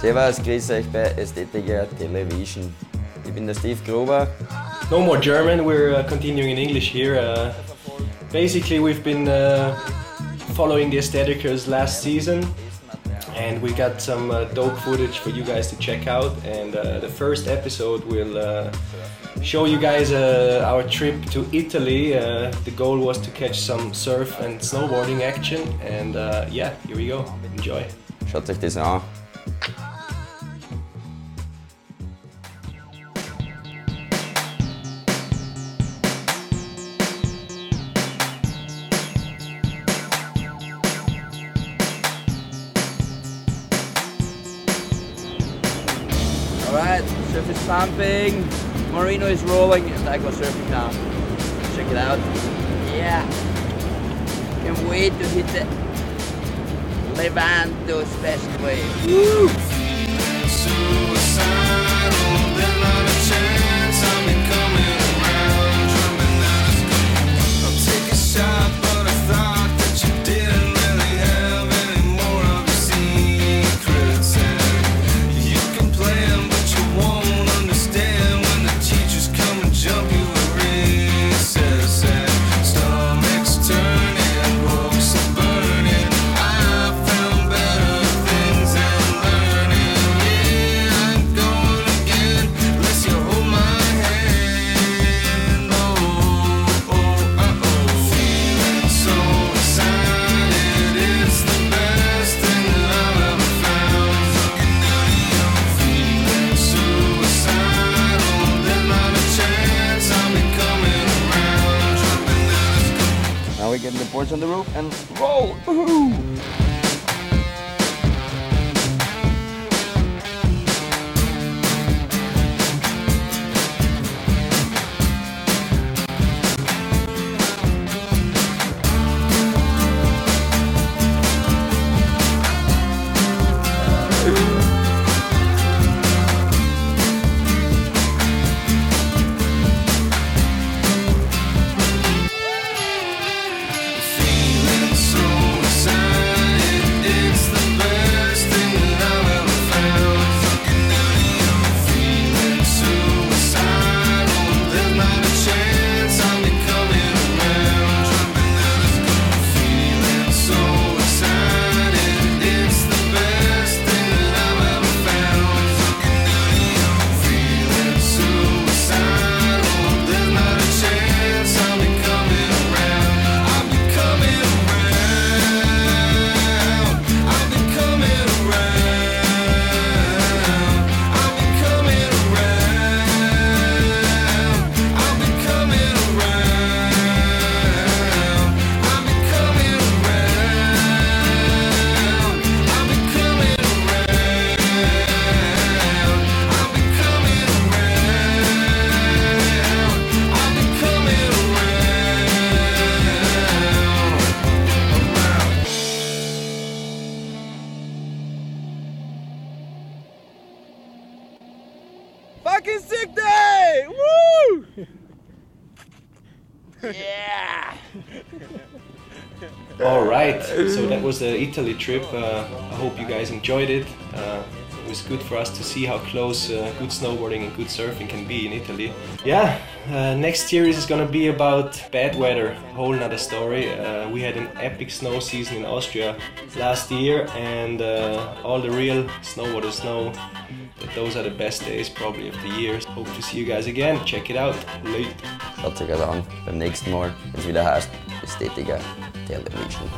Servus, grüß euch bei Ästhetiker Television. Ich bin der Steve Gruber. No more German, we're uh, continuing in English here. Uh, basically, we've been uh, following the Aestheticers last season and we got some uh, dope footage for you guys to check out. And uh, the first episode will uh, show you guys our trip to Italy. the goal was to catch some surf and snowboarding action, and yeah, here we go. Enjoy. Schaut euch das an. Alright, surf is pumping, Marino is rolling, and I go surfing now. Check it out. Yeah. Can't wait to hit the Levanto special wave. Woo! The boards on the roof and roll! Fucking sick day! Woo! yeah! All right, so that was the Italy trip. Uh, I hope you guys enjoyed it. Uh, it was good for us to see how close uh, good snowboarding and good surfing can be in Italy. Yeah, uh, next series is gonna be about bad weather, whole nother story. Uh, we had an epic snow season in Austria last year, and uh, all the real snowboarders know that those are the best days probably of the year. Hope to see you guys again. Check it out. Late. Schaut euch das an beim nächsten Mal, wenn es wieder heißt Ästhetiker Television.